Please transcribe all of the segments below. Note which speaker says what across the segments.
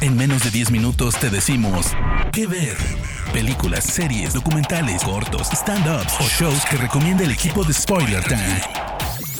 Speaker 1: En menos de 10 minutos te decimos qué ver. Películas, series, documentales, cortos, stand-ups o shows que recomienda el equipo de Spoiler Time.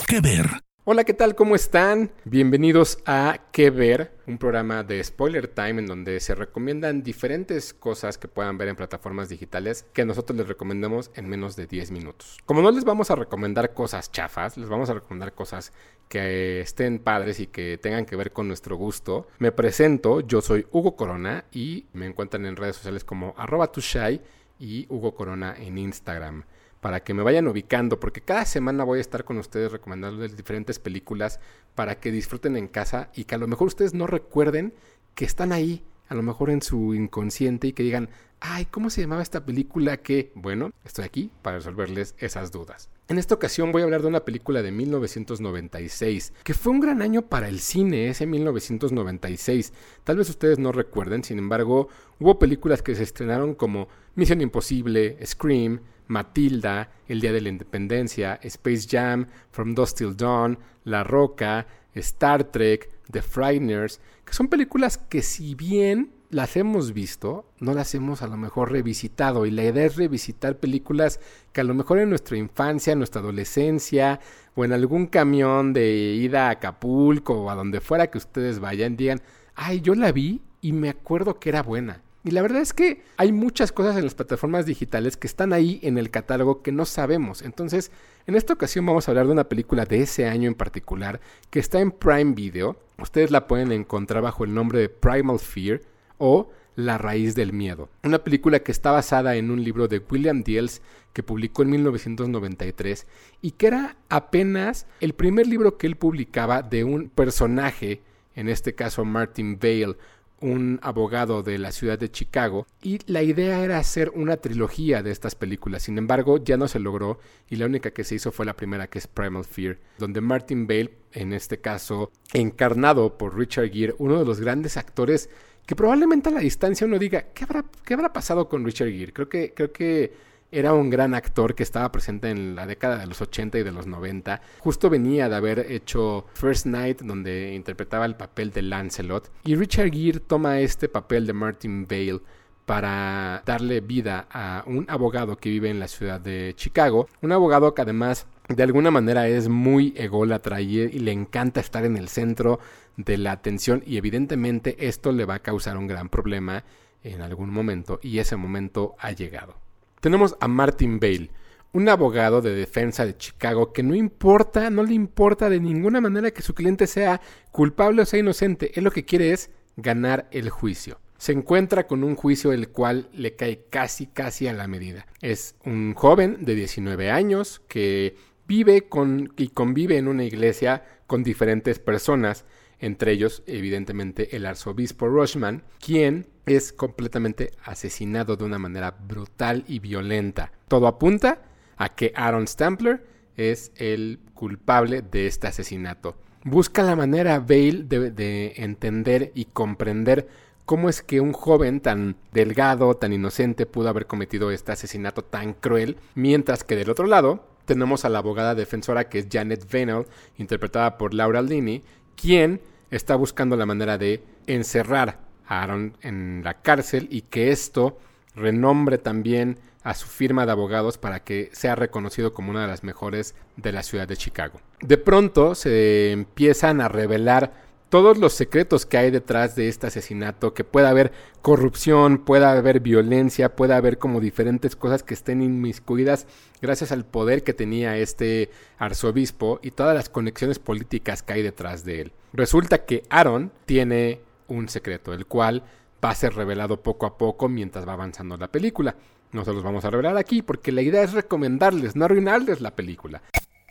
Speaker 1: ¿Qué ver?
Speaker 2: Hola, ¿qué tal? ¿Cómo están? Bienvenidos a ¿Qué ver? Un programa de Spoiler Time en donde se recomiendan diferentes cosas que puedan ver en plataformas digitales que nosotros les recomendamos en menos de 10 minutos. Como no les vamos a recomendar cosas chafas, les vamos a recomendar cosas que estén padres y que tengan que ver con nuestro gusto. Me presento, yo soy Hugo Corona y me encuentran en redes sociales como arroba tushai y Hugo Corona en Instagram para que me vayan ubicando, porque cada semana voy a estar con ustedes recomendándoles diferentes películas para que disfruten en casa y que a lo mejor ustedes no recuerden que están ahí, a lo mejor en su inconsciente y que digan, ay, ¿cómo se llamaba esta película que? Bueno, estoy aquí para resolverles esas dudas. En esta ocasión voy a hablar de una película de 1996, que fue un gran año para el cine, ese 1996. Tal vez ustedes no recuerden, sin embargo, hubo películas que se estrenaron como Misión Imposible, Scream, Matilda, El Día de la Independencia, Space Jam, From Dusk Till Dawn, La Roca, Star Trek, The Frighteners, que son películas que si bien las hemos visto, no las hemos a lo mejor revisitado. Y la idea es revisitar películas que a lo mejor en nuestra infancia, en nuestra adolescencia, o en algún camión de ida a Acapulco o a donde fuera que ustedes vayan, digan, ay, yo la vi y me acuerdo que era buena. Y la verdad es que hay muchas cosas en las plataformas digitales que están ahí en el catálogo que no sabemos. Entonces, en esta ocasión vamos a hablar de una película de ese año en particular que está en Prime Video. Ustedes la pueden encontrar bajo el nombre de Primal Fear o La raíz del miedo. Una película que está basada en un libro de William Diels que publicó en 1993 y que era apenas el primer libro que él publicaba de un personaje, en este caso Martin Vale, un abogado de la ciudad de Chicago y la idea era hacer una trilogía de estas películas. Sin embargo, ya no se logró y la única que se hizo fue la primera que es Primal Fear, donde Martin Bale, en este caso encarnado por Richard Gere, uno de los grandes actores que probablemente a la distancia uno diga, ¿qué habrá, qué habrá pasado con Richard Gere? Creo que, creo que era un gran actor que estaba presente en la década de los 80 y de los 90. Justo venía de haber hecho First Night, donde interpretaba el papel de Lancelot. Y Richard Gere toma este papel de Martin Vale para darle vida a un abogado que vive en la ciudad de Chicago. Un abogado que además de alguna manera es muy ególatra y le encanta estar en el centro de la atención y evidentemente esto le va a causar un gran problema en algún momento y ese momento ha llegado. Tenemos a Martin Bale, un abogado de defensa de Chicago que no importa, no le importa de ninguna manera que su cliente sea culpable o sea inocente. Él lo que quiere es ganar el juicio. Se encuentra con un juicio el cual le cae casi, casi a la medida. Es un joven de 19 años que vive con, y convive en una iglesia con diferentes personas entre ellos evidentemente el arzobispo Rushman, quien es completamente asesinado de una manera brutal y violenta. Todo apunta a que Aaron Stampler es el culpable de este asesinato. Busca la manera Bale de, de entender y comprender cómo es que un joven tan delgado, tan inocente pudo haber cometido este asesinato tan cruel, mientras que del otro lado tenemos a la abogada defensora que es Janet Venel, interpretada por Laura Linney, quien está buscando la manera de encerrar a Aaron en la cárcel y que esto renombre también a su firma de abogados para que sea reconocido como una de las mejores de la ciudad de Chicago. De pronto se empiezan a revelar todos los secretos que hay detrás de este asesinato, que pueda haber corrupción, pueda haber violencia, pueda haber como diferentes cosas que estén inmiscuidas gracias al poder que tenía este arzobispo y todas las conexiones políticas que hay detrás de él. Resulta que Aaron tiene un secreto, el cual va a ser revelado poco a poco mientras va avanzando la película. No se los vamos a revelar aquí porque la idea es recomendarles, no arruinarles la película.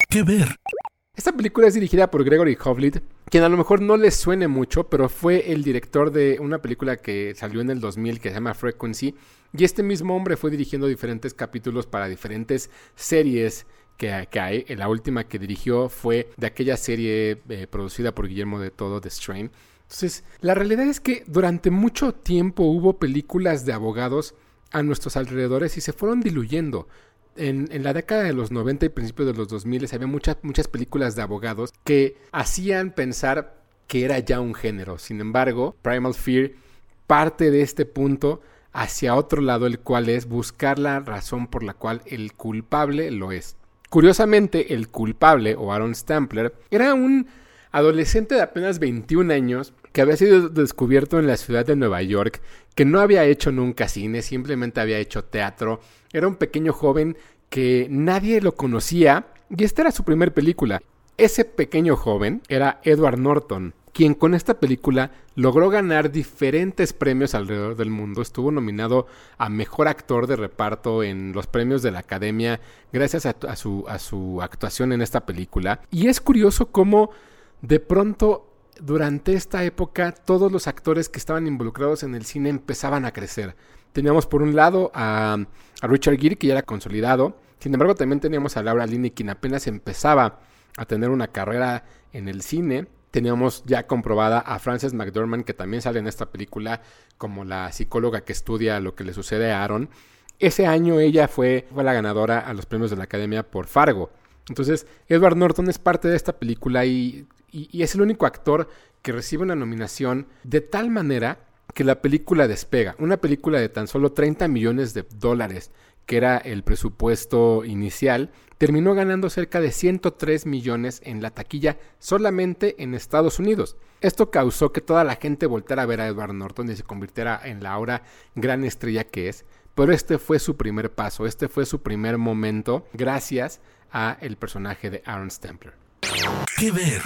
Speaker 1: ¿Qué ver?
Speaker 2: Esta película es dirigida por Gregory Hovlit, quien a lo mejor no les suene mucho, pero fue el director de una película que salió en el 2000 que se llama Frequency, y este mismo hombre fue dirigiendo diferentes capítulos para diferentes series que, hay. La última que dirigió fue de aquella serie eh, producida por Guillermo de Todo, The Strain. Entonces, la realidad es que durante mucho tiempo hubo películas de abogados a nuestros alrededores y se fueron diluyendo en, la década de los 90 y principios de los 2000 había muchas, muchas películas de abogados que hacían pensar que era ya un género. Sin embargo, Primal Fear parte de este punto hacia otro lado, el cual es buscar la razón por la cual el culpable lo es. Curiosamente, el culpable, o Aaron Stampler, era un adolescente de apenas 21 años que había sido descubierto en la ciudad de Nueva York, que no había hecho nunca cine, simplemente había hecho teatro. Era un pequeño joven que nadie lo conocía y esta era su primer película. Ese pequeño joven era Edward Norton, quien con esta película logró ganar diferentes premios alrededor del mundo. Estuvo nominado a Mejor Actor de Reparto en los premios de la Academia gracias a, a su actuación en esta película. Y es curioso cómo de pronto durante esta época todos los actores que estaban involucrados en el cine empezaban a crecer. Teníamos por un lado a, a Richard Gere, que ya era consolidado. Sin embargo, también teníamos a Laura Linney, quien apenas empezaba a tener una carrera en el cine. Teníamos ya comprobada a Frances McDormand, que también sale en esta película como la psicóloga que estudia lo que le sucede a Aaron. Ese año ella fue, fue la ganadora a los premios de la Academia por Fargo. Entonces, Edward Norton es parte de esta película y, y es el único actor que recibe una nominación de tal manera que la película despega. Una película de tan solo 30 millones de dólares, que era el presupuesto inicial, terminó ganando cerca de 103 millones en la taquilla solamente en Estados Unidos. Esto causó que toda la gente voltara a ver a Edward Norton y se convirtiera en la ahora gran estrella que es. Pero este fue su primer paso, este fue su primer momento gracias a el personaje de Aaron Stempler.
Speaker 1: ¿Qué ver?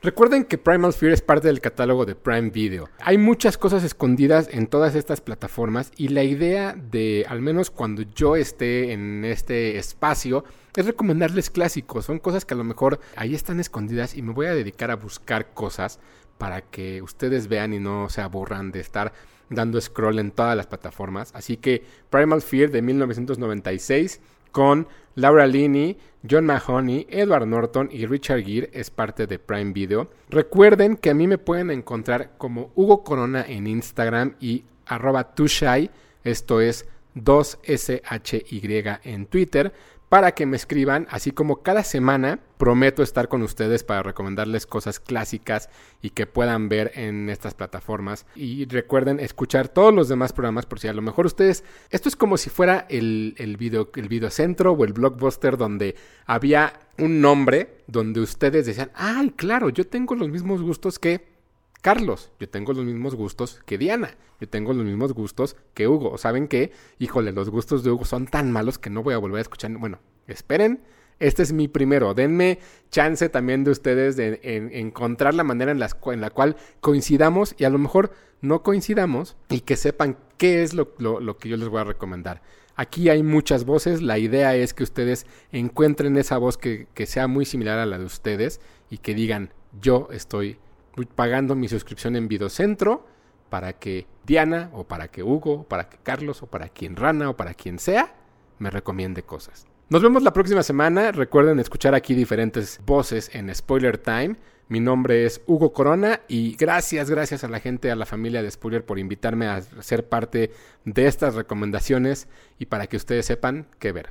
Speaker 2: Recuerden que Primal Fear es parte del catálogo de Prime Video. Hay muchas cosas escondidas en todas estas plataformas y la idea de, al menos cuando yo esté en este espacio, es recomendarles clásicos. Son cosas que a lo mejor ahí están escondidas y me voy a dedicar a buscar cosas para que ustedes vean y no se aburran de estar dando scroll en todas las plataformas. Así que Primal Fear de 1996 con Laura Linney, John Mahoney, Edward Norton y Richard Gere es parte de Prime Video. Recuerden que a mí me pueden encontrar como Hugo Corona en Instagram y arroba tushai, esto es 2SHY en Twitter para que me escriban, así como cada semana prometo estar con ustedes para recomendarles cosas clásicas y que puedan ver en estas plataformas. Y recuerden escuchar todos los demás programas por si a lo mejor ustedes, esto es como si fuera el, el, video, el videocentro o el blockbuster donde había un nombre donde ustedes decían, ay, claro, yo tengo los mismos gustos que Carlos, yo tengo los mismos gustos que Diana, yo tengo los mismos gustos que Hugo. ¿Saben qué? Híjole, los gustos de Hugo son tan malos que no voy a volver a escuchar. Bueno, esperen, este es mi primero. Denme chance también de ustedes de encontrar la manera en la, cual coincidamos y a lo mejor no coincidamos y que sepan qué es lo, que yo les voy a recomendar. Aquí hay muchas voces, la idea es que ustedes encuentren esa voz que sea muy similar a la de ustedes y que digan, yo estoy pagando mi suscripción en Videocentro para que Diana o para que Hugo o para que Carlos o para quien Rana o para quien sea me recomiende cosas. Nos vemos la próxima semana. Recuerden escuchar aquí diferentes voces en Spoiler Time. Mi nombre es Hugo Corona y gracias, gracias a la gente, a la familia de Spoiler por invitarme a ser parte de estas recomendaciones y para que ustedes sepan qué ver.